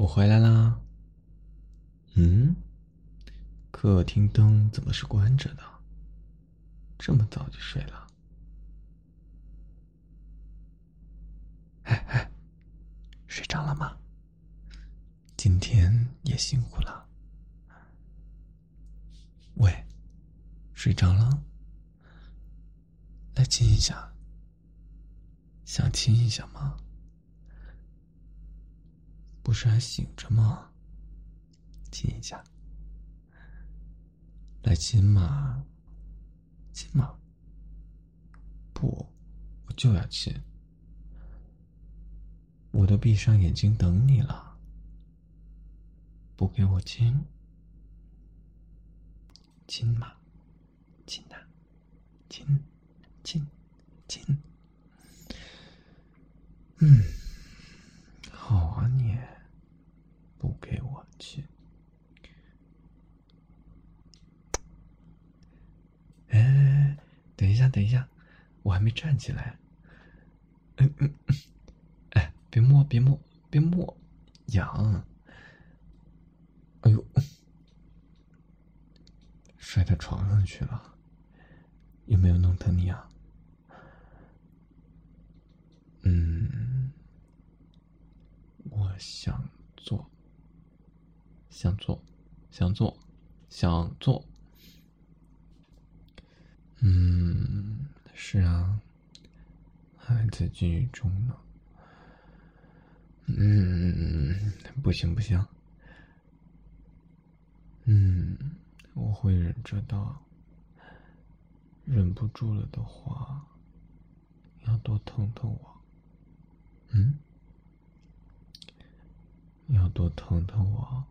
我回来啦。嗯，客厅灯怎么是关着的？这么早就睡了？哎哎，睡着了吗？今天也辛苦了。喂，睡着了？来亲一下。想亲一下吗？不是还醒着吗？亲一下，来亲嘛，亲嘛。不，我就要亲。我都闭上眼睛等你了，不给我亲？亲嘛，亲呐，亲，亲，亲。嗯，好啊，你不给我亲。哎，等一下，等一下，我还没站起来。嗯嗯，哎，别摸，别摸，别摸，痒。哎呦，摔到床上去了，有没有弄疼你啊？嗯，我想做，想做，想做，想做。嗯，是啊，还在剧中呢。嗯，不行不行。嗯，我会忍着的。忍不住了的话，要多疼疼我。嗯，要多疼疼我，